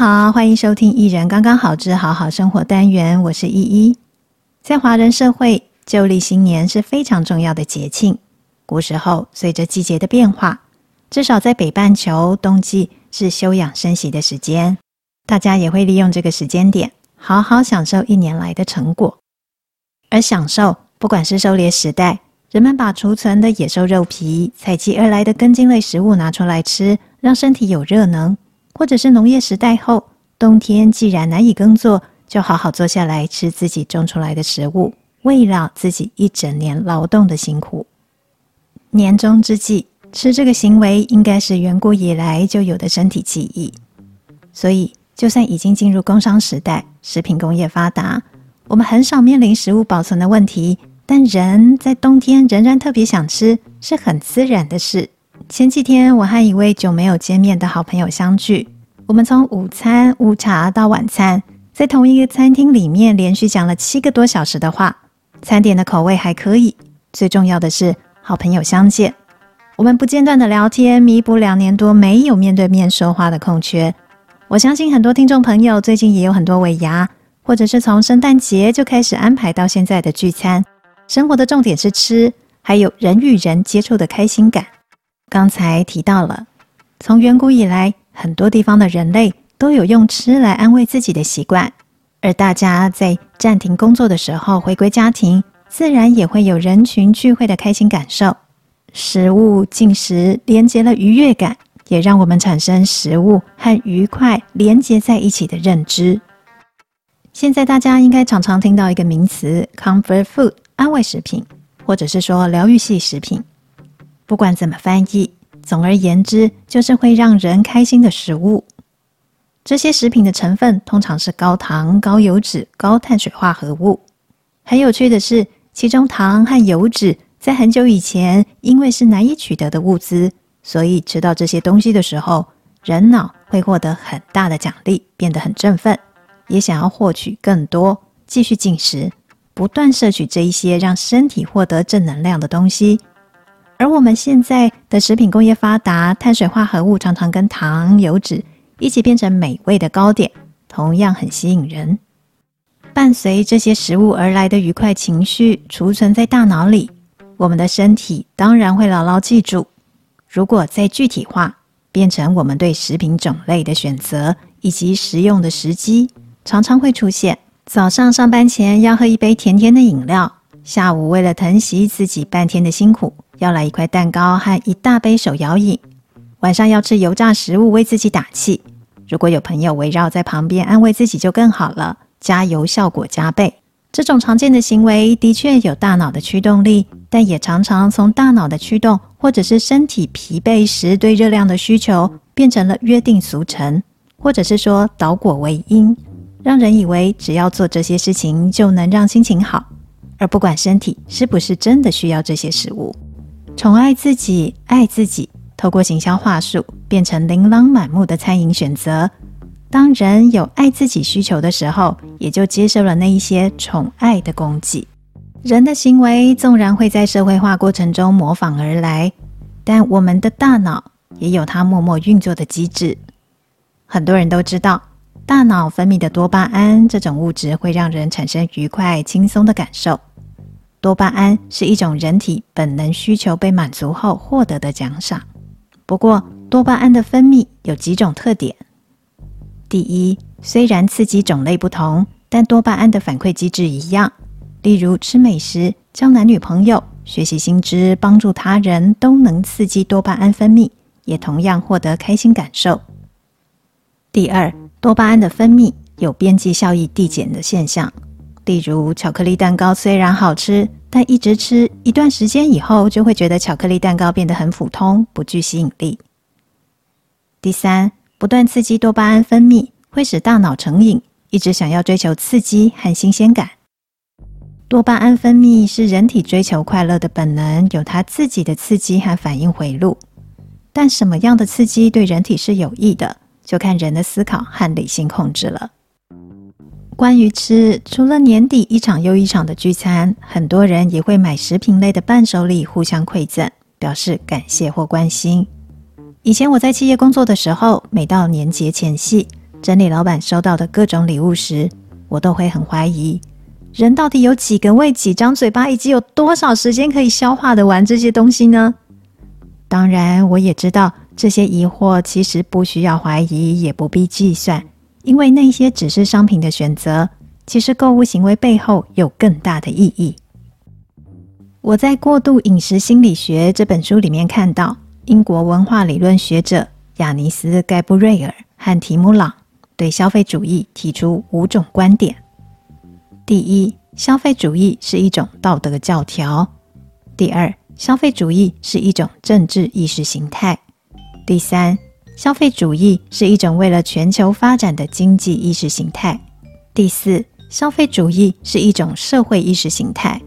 好，欢迎收听《一人刚刚好之好好生活》单元，我是依依。在华人社会，旧历新年是非常重要的节庆。古时候，随着季节的变化，至少在北半球，冬季是休养生息的时间，大家也会利用这个时间点，好好享受一年来的成果。而享受，不管是狩猎时代，人们把储存的野兽肉皮、采集而来的根茎类食物拿出来吃，让身体有热能。或者是农业时代后，冬天既然难以耕作，就好好坐下来吃自己种出来的食物，慰劳自己一整年劳动的辛苦。年终之际，吃这个行为应该是远古以来就有的身体记忆。所以，就算已经进入工商时代，食品工业发达，我们很少面临食物保存的问题，但人在冬天仍然特别想吃，是很自然的事。前几天，我和一位久没有见面的好朋友相聚。我们从午餐、午茶到晚餐，在同一个餐厅里面连续讲了七个多小时的话。餐点的口味还可以，最重要的是好朋友相见。我们不间断的聊天，弥补两年多没有面对面说话的空缺。我相信很多听众朋友最近也有很多尾牙，或者是从圣诞节就开始安排到现在的聚餐。生活的重点是吃，还有人与人接触的开心感。刚才提到了，从远古以来，很多地方的人类都有用吃来安慰自己的习惯，而大家在暂停工作的时候回归家庭，自然也会有人群聚会的开心感受。食物进食连接了愉悦感，也让我们产生食物和愉快连接在一起的认知。现在大家应该常常听到一个名词 “comfort food” 安慰食品，或者是说疗愈系食品。不管怎么翻译，总而言之，就是会让人开心的食物。这些食品的成分通常是高糖、高油脂、高碳水化合物。很有趣的是，其中糖和油脂在很久以前，因为是难以取得的物资，所以吃到这些东西的时候，人脑会获得很大的奖励，变得很振奋，也想要获取更多，继续进食，不断摄取这一些让身体获得正能量的东西。而我们现在的食品工业发达，碳水化合物常常跟糖、油脂一起变成美味的糕点，同样很吸引人。伴随这些食物而来的愉快情绪储存在大脑里，我们的身体当然会牢牢记住。如果再具体化，变成我们对食品种类的选择以及食用的时机，常常会出现：早上上班前要喝一杯甜甜的饮料，下午为了疼惜自己半天的辛苦。要来一块蛋糕和一大杯手摇饮，晚上要吃油炸食物为自己打气。如果有朋友围绕在旁边安慰自己就更好了，加油效果加倍。这种常见的行为的确有大脑的驱动力，但也常常从大脑的驱动或者是身体疲惫时对热量的需求，变成了约定俗成，或者是说倒果为因，让人以为只要做这些事情就能让心情好，而不管身体是不是真的需要这些食物。宠爱自己，爱自己，透过行销话术变成琳琅满目的餐饮选择。当人有爱自己需求的时候，也就接受了那一些宠爱的供给。人的行为纵然会在社会化过程中模仿而来，但我们的大脑也有它默默运作的机制。很多人都知道，大脑分泌的多巴胺这种物质会让人产生愉快、轻松的感受。多巴胺是一种人体本能需求被满足后获得的奖赏。不过，多巴胺的分泌有几种特点。第一，虽然刺激种类不同，但多巴胺的反馈机制一样。例如，吃美食、交男女朋友、学习新知、帮助他人，都能刺激多巴胺分泌，也同样获得开心感受。第二，多巴胺的分泌有边际效益递减的现象。例如，巧克力蛋糕虽然好吃，但一直吃一段时间以后，就会觉得巧克力蛋糕变得很普通，不具吸引力。第三，不断刺激多巴胺分泌，会使大脑成瘾，一直想要追求刺激和新鲜感。多巴胺分泌是人体追求快乐的本能，有它自己的刺激和反应回路。但什么样的刺激对人体是有益的，就看人的思考和理性控制了。关于吃，除了年底一场又一场的聚餐，很多人也会买食品类的伴手礼互相馈赠，表示感谢或关心。以前我在企业工作的时候，每到年节前夕，整理老板收到的各种礼物时，我都会很怀疑，人到底有几个胃、几张嘴巴，以及有多少时间可以消化得完这些东西呢？当然，我也知道这些疑惑其实不需要怀疑，也不必计算，因为那些只是商品的选择，其实购物行为背后有更大的意义。我在《过度饮食心理学》这本书里面看到，英国文化理论学者亚尼斯·盖布瑞尔和提姆·朗对消费主义提出五种观点。第一，消费主义是一种道德教条；第二，消费主义是一种政治意识形态；第三，消费主义是一种为了全球发展的经济意识形态；第四，消费主义是一种社会意识形态。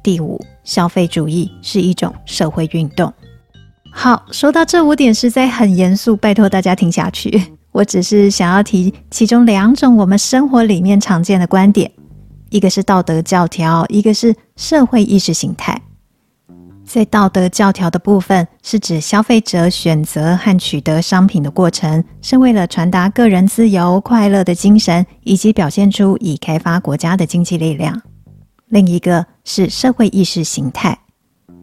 第五，消费主义是一种社会运动。好，说到这五点实在很严肃，拜托大家听下去。我只是想要提其中两种我们生活里面常见的观点，一个是道德教条，一个是社会意识形态。在道德教条的部分，是指消费者选择和取得商品的过程，是为了传达个人自由、快乐的精神，以及表现出已开发国家的经济力量。另一个是社会意识形态，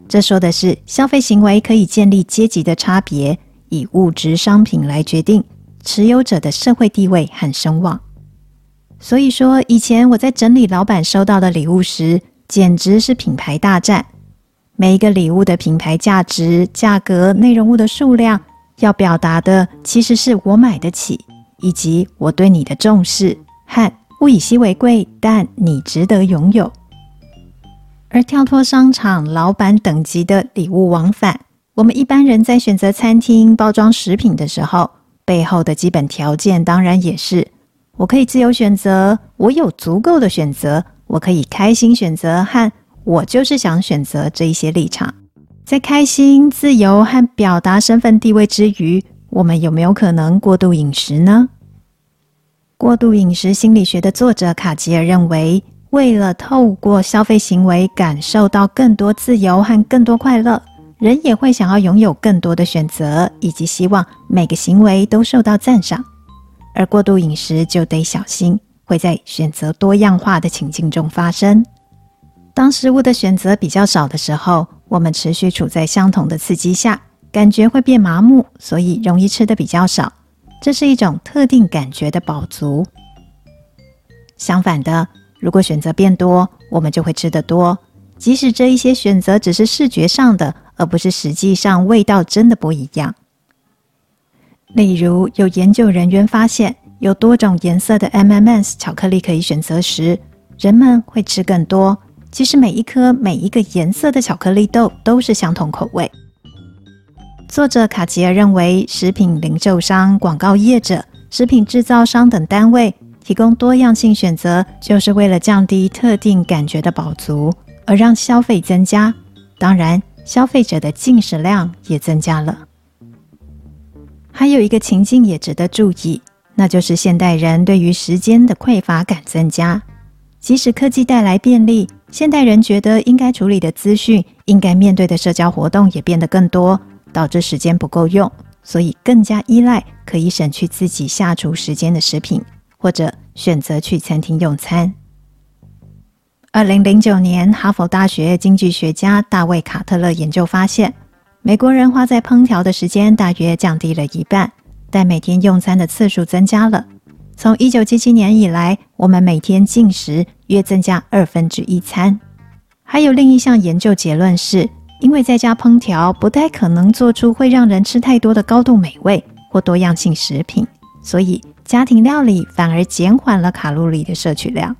这说的是消费行为可以建立阶级的差别，以物质商品来决定持有者的社会地位和声望。所以说，以前我在整理老板收到的礼物时，简直是品牌大战。每一个礼物的品牌价值、价格、内容物的数量，要表达的其实是我买得起，以及我对你的重视和物以稀为贵，但你值得拥有。而跳脱商场老板等级的礼物往返，我们一般人在选择餐厅包装食品的时候，背后的基本条件当然也是：我可以自由选择，我有足够的选择，我可以开心选择，和我就是想选择这一些立场。在开心、自由和表达身份地位之余，我们有没有可能过度饮食呢？过度饮食心理学的作者卡吉尔认为。为了透过消费行为感受到更多自由和更多快乐，人也会想要拥有更多的选择，以及希望每个行为都受到赞赏。而过度饮食就得小心，会在选择多样化的情境中发生。当食物的选择比较少的时候，我们持续处在相同的刺激下，感觉会变麻木，所以容易吃得比较少。这是一种特定感觉的饱足。相反的。如果选择变多，我们就会吃得多，即使这一些选择只是视觉上的，而不是实际上味道真的不一样。例如，有研究人员发现，有多种颜色的 M&M's 巧克力可以选择时，人们会吃更多。其实每一颗、每一个颜色的巧克力豆都是相同口味。作者卡吉尔认为，食品零售商、广告业者、食品制造商等单位。提供多样性选择，就是为了降低特定感觉的饱足，而让消费增加。当然，消费者的进食量也增加了。还有一个情境也值得注意，那就是现代人对于时间的匮乏感增加。即使科技带来便利，现代人觉得应该处理的资讯、应该面对的社交活动也变得更多，导致时间不够用，所以更加依赖可以省去自己下厨时间的食品。或者选择去餐厅用餐。二零零九年，哈佛大学经济学家大卫·卡特勒研究发现，美国人花在烹调的时间大约降低了一半，但每天用餐的次数增加了。从一九七七年以来，我们每天进食约增加二分之一餐。还有另一项研究结论是，因为在家烹调不太可能做出会让人吃太多的高度美味或多样性食品，所以。家庭料理反而减缓了卡路里的摄取量。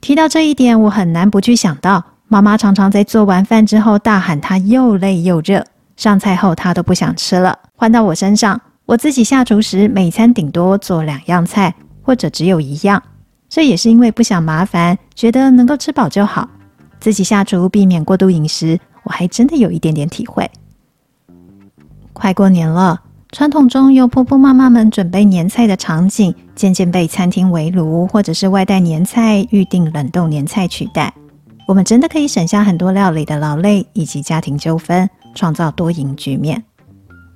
提到这一点，我很难不去想到，妈妈常常在做完饭之后大喊她又累又热，上菜后她都不想吃了。换到我身上，我自己下厨时，每餐顶多做两样菜，或者只有一样。这也是因为不想麻烦，觉得能够吃饱就好。自己下厨避免过度饮食，我还真的有一点点体会。快过年了。传统中由婆婆妈妈们准备年菜的场景，渐渐被餐厅围炉或者是外带年菜、预订冷冻年菜取代。我们真的可以省下很多料理的劳累以及家庭纠纷，创造多赢局面。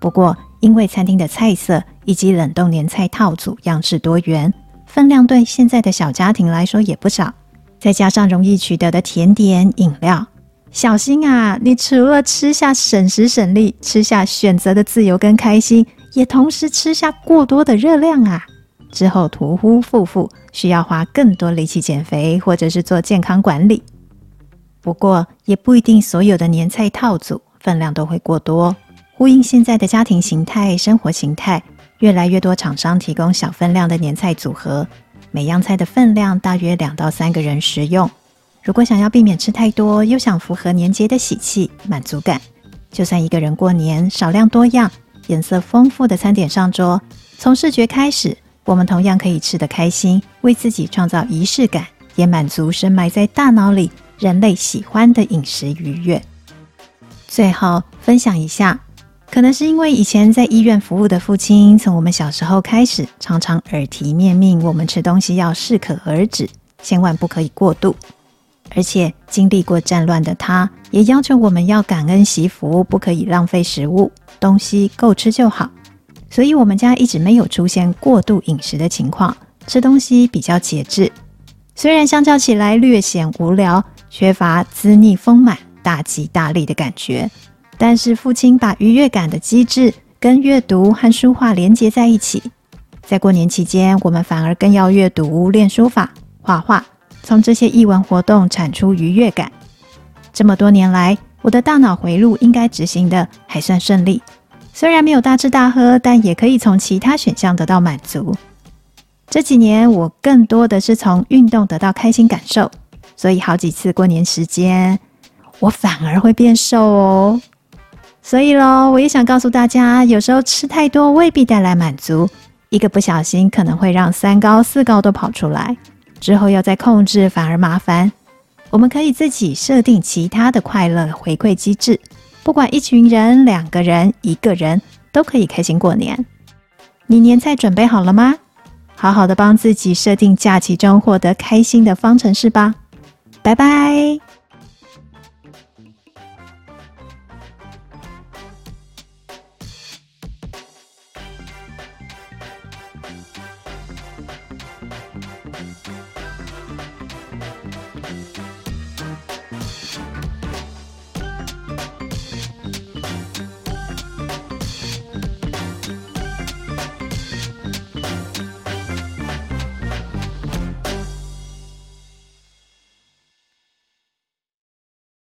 不过，因为餐厅的菜色以及冷冻年菜套组样式多元，分量对现在的小家庭来说也不少。再加上容易取得的甜点饮料，小心啊！你除了吃下省时省力，吃下选择的自由跟开心，也同时吃下过多的热量啊！之后突呼复复，需要花更多力气减肥，或者是做健康管理。不过也不一定所有的年菜套组分量都会过多。呼应现在的家庭形态、生活形态，越来越多厂商提供小分量的年菜组合。每样菜的分量大约两到三个人食用。如果想要避免吃太多，又想符合年节的喜气满足感，就算一个人过年，少量多样、颜色丰富的餐点上桌，从视觉开始，我们同样可以吃得开心，为自己创造仪式感，也满足深埋在大脑里人类喜欢的饮食愉悦。最后分享一下。可能是因为以前在医院服务的父亲，从我们小时候开始，常常耳提面命我们吃东西要适可而止，千万不可以过度。而且经历过战乱的他，也要求我们要感恩惜福，不可以浪费食物，东西够吃就好。所以，我们家一直没有出现过度饮食的情况，吃东西比较节制。虽然相较起来略显无聊，缺乏滋腻丰满、大吉大利的感觉。但是父亲把愉悦感的机制跟阅读和书画连接在一起，在过年期间，我们反而更要阅读、练书法、画画，从这些艺文活动产出愉悦感。这么多年来，我的大脑回路应该执行的还算顺利，虽然没有大吃大喝，但也可以从其他选项得到满足。这几年，我更多的是从运动得到开心感受，所以好几次过年时间，我反而会变瘦哦。所以喽，我也想告诉大家，有时候吃太多未必带来满足，一个不小心可能会让三高四高都跑出来，之后要再控制反而麻烦。我们可以自己设定其他的快乐回馈机制，不管一群人、两个人、一个人，都可以开心过年。你年菜准备好了吗？好好的帮自己设定假期中获得开心的方程式吧。拜拜。